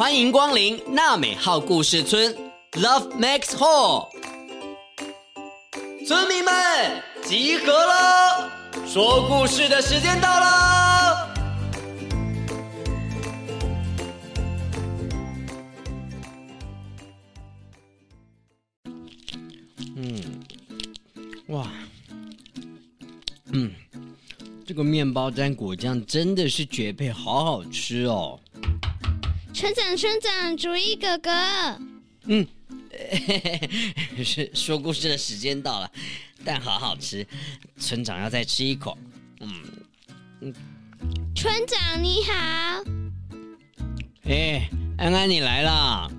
欢迎光临娜美号故事村，Love Max Hall。村民们集合了，说故事的时间到了。嗯，哇，嗯，这个面包沾果酱真的是绝配，好好吃哦。村长，村长，主意哥哥。嗯，是说故事的时间到了，但好好吃，村长要再吃一口。嗯嗯，村长你好。哎，安安你来了。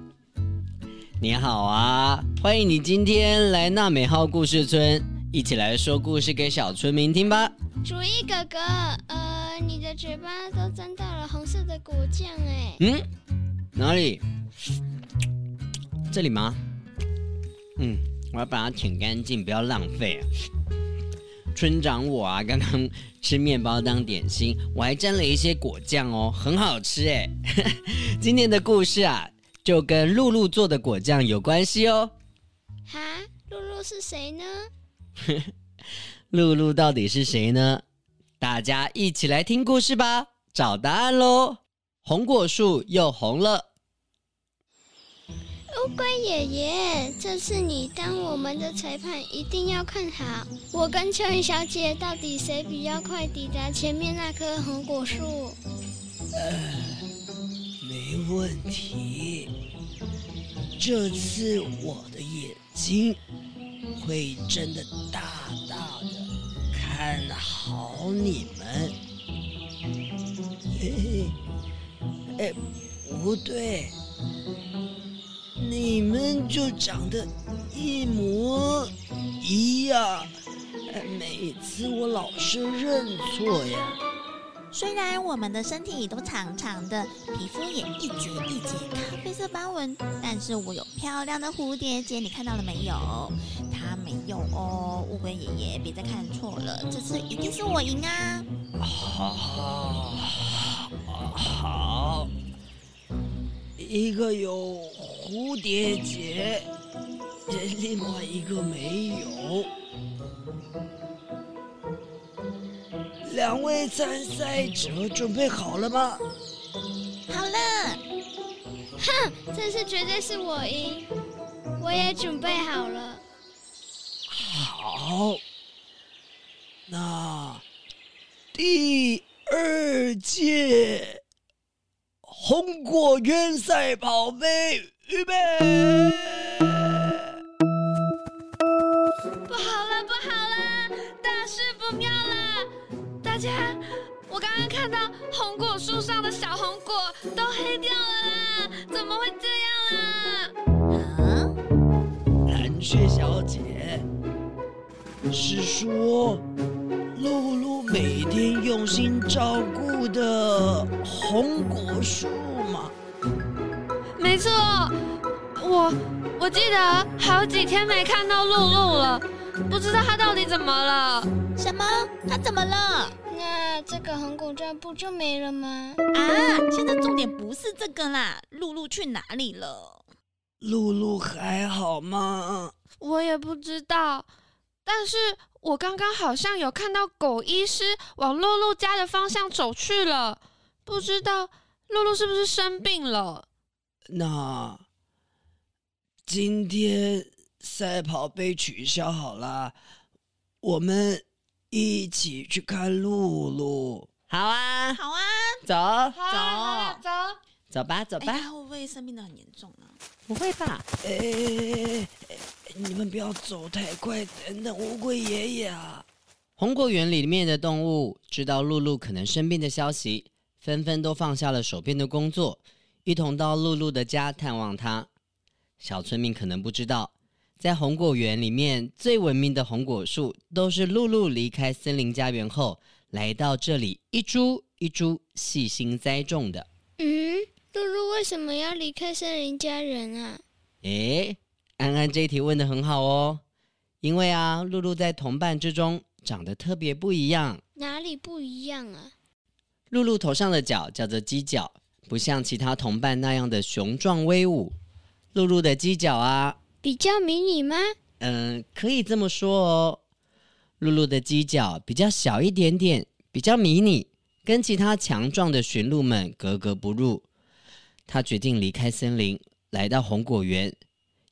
你好啊，欢迎你今天来娜美号故事村，一起来说故事给小村民听吧。主意哥哥，呃，你的嘴巴都沾到了红色的果酱，哎。嗯。哪里？这里吗？嗯，我要把它舔干净，不要浪费啊。村长我啊，刚刚吃面包当点心，我还沾了一些果酱哦，很好吃哎。今天的故事啊，就跟露露做的果酱有关系哦。哈，露露是谁呢？露露到底是谁呢？大家一起来听故事吧，找答案喽。红果树又红了。乌龟爷爷，这次你当我们的裁判，一定要看好我跟蚯蚓小姐到底谁比较快抵达前面那棵红果树。呃，没问题。这次我的眼睛会睁得大大的，看好你们。哎，不对，你们就长得一模一样，每次我老是认错呀。虽然我们的身体都长长的，皮肤也一节一节咖啡色斑纹，但是我有漂亮的蝴蝶结，你看到了没有？它没有哦，乌龟爷爷，别再看错了，这次一定是我赢啊！好。好，一个有蝴蝶结，另外一个没有。两位参赛者准备好了吗？好了。哼，这次绝对是我赢，我也准备好了。好，那第二届。红果园赛跑杯，预备！不好了，不好了，大事不妙了！大家，我刚刚看到红果树上的小红果都黑掉了啦，怎么会这样啊？啊？蓝雀小姐，是说露露每天用心照顾的红果树吗？没错，我我记得好几天没看到露露了，不知道她到底怎么了？什么？她怎么了？那这个红果酱不就没了吗？啊！现在重点不是这个啦，露露去哪里了？露露还好吗？我也不知道，但是。我刚刚好像有看到狗医师往露露家的方向走去了，不知道露露是不是生病了？那今天赛跑被取消好了，我们一起去看露露。好啊，好啊，走，好啊，走，走吧，走吧。哎，会不会生病的很严重呢？不会吧？哎。你们不要走太快，等等乌龟爷爷啊！红果园里面的动物知道露露可能生病的消息，纷纷都放下了手边的工作，一同到露露的家探望她。小村民可能不知道，在红果园里面最文明的红果树，都是露露离开森林家园后，来到这里一株一株细心栽种的。嗯，为什么要离开森林家人啊？诶。安安这一题问得很好哦，因为啊，露露在同伴之中长得特别不一样。哪里不一样啊？露露头上的角叫做犄角，不像其他同伴那样的雄壮威武。露露的犄角啊，比较迷你吗？嗯，可以这么说哦。露露的犄角比较小一点点，比较迷你，跟其他强壮的驯鹿们格格不入。他决定离开森林，来到红果园，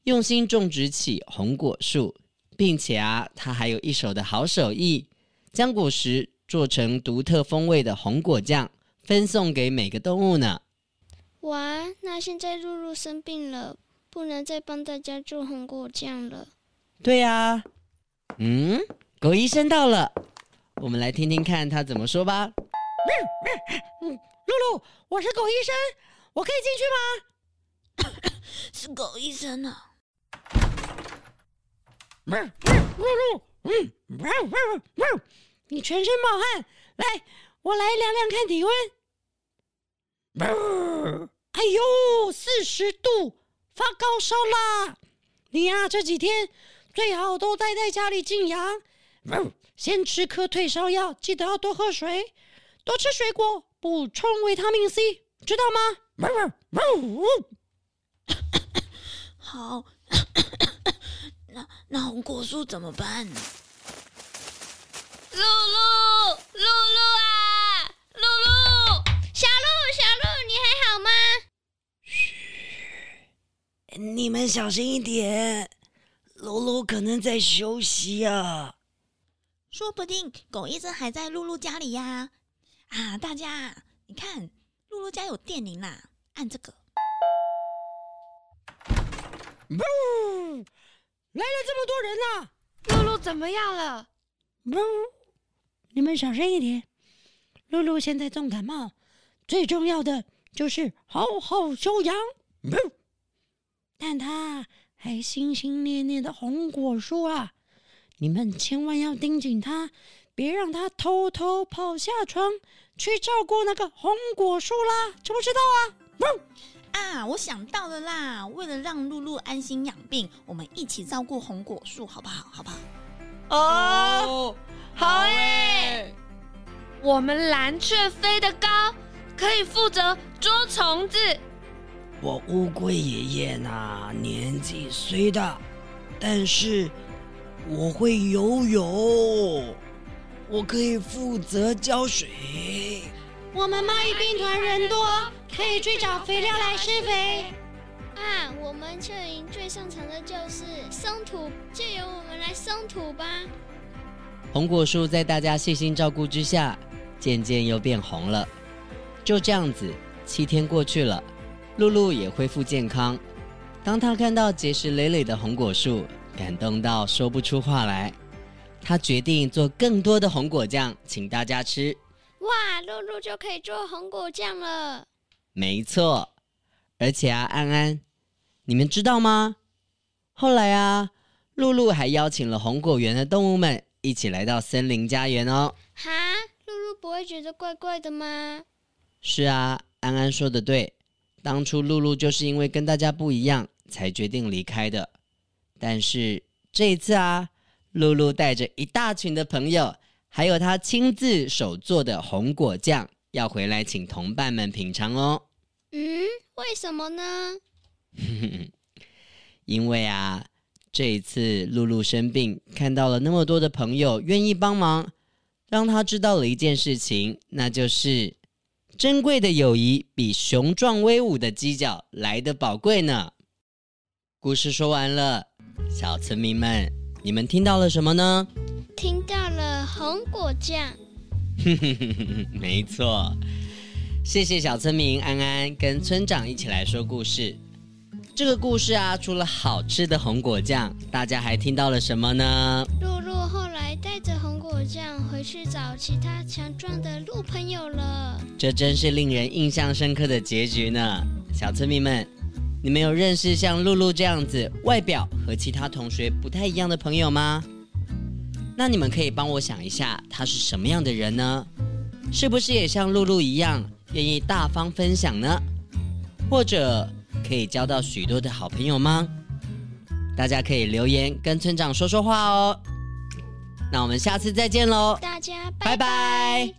用心种植起红果树，并且啊，他还有一手的好手艺，将果实做成独特风味的红果酱，分送给每个动物呢。哇，那现在露露生病了。不能再帮大家做红果酱了。对呀、啊，嗯，狗医生到了，我们来听听看他怎么说吧。嗯，露露，我是狗医生，我可以进去吗？是狗医生呢、你全身冒汗，来，我来量量看体温。哎呦，四十度。发高烧啦！你呀、啊，这几天最好都待在家里静养。先吃颗退烧药，记得要多喝水，多吃水果，补充维他命 C，知道吗？好，那那红果树怎么办？露露，露露啊，露露，小鹿，小鹿，你还好吗？嘘你们小心一点，露露可能在休息啊。说不定狗医生还在露露家里呀！啊，大家，你看，露露家有电铃啦，按这个。呜，来了这么多人啊！露露怎么样了？呜，你们小声一点。露露现在重感冒，最重要的就是好好休养。呜。但她还心心念念的红果树啊！你们千万要盯紧他，别让他偷偷跑下床去照顾那个红果树啦！知不知道啊？啊，我想到了啦！为了让露露安心养病，我们一起照顾红果树，好不好？好不好？哦，好耶！我们蓝雀飞得高，可以负责捉虫子。我乌龟爷爷呢，年纪虽大，但是我会游泳，我可以负责浇水。我们蚂蚁兵团人多，可以去找肥料来施肥。啊，我们策营最擅长的就是松土，就由我们来松土吧。红果树在大家细心照顾之下，渐渐又变红了。就这样子，七天过去了。露露也恢复健康。当她看到结实累累的红果树，感动到说不出话来。她决定做更多的红果酱，请大家吃。哇，露露就可以做红果酱了。没错，而且啊，安安，你们知道吗？后来啊，露露还邀请了红果园的动物们一起来到森林家园哦。哈，露露不会觉得怪怪的吗？是啊，安安说的对。当初露露就是因为跟大家不一样，才决定离开的。但是这一次啊，露露带着一大群的朋友，还有她亲自手做的红果酱，要回来请同伴们品尝哦。嗯，为什么呢？因为啊，这一次露露生病，看到了那么多的朋友愿意帮忙，让她知道了一件事情，那就是。珍贵的友谊比雄壮威武的犄角来的宝贵呢。故事说完了，小村民们，你们听到了什么呢？听到了红果酱。没错，谢谢小村民安安跟村长一起来说故事。这个故事啊，除了好吃的红果酱，大家还听到了什么呢？露露后来带着红果酱回去找其他强壮的鹿朋友了。这真是令人印象深刻的结局呢。小村民们，你们有认识像露露这样子外表和其他同学不太一样的朋友吗？那你们可以帮我想一下，他是什么样的人呢？是不是也像露露一样，愿意大方分享呢？或者可以交到许多的好朋友吗？大家可以留言跟村长说说话哦。那我们下次再见喽，大家拜拜。拜拜。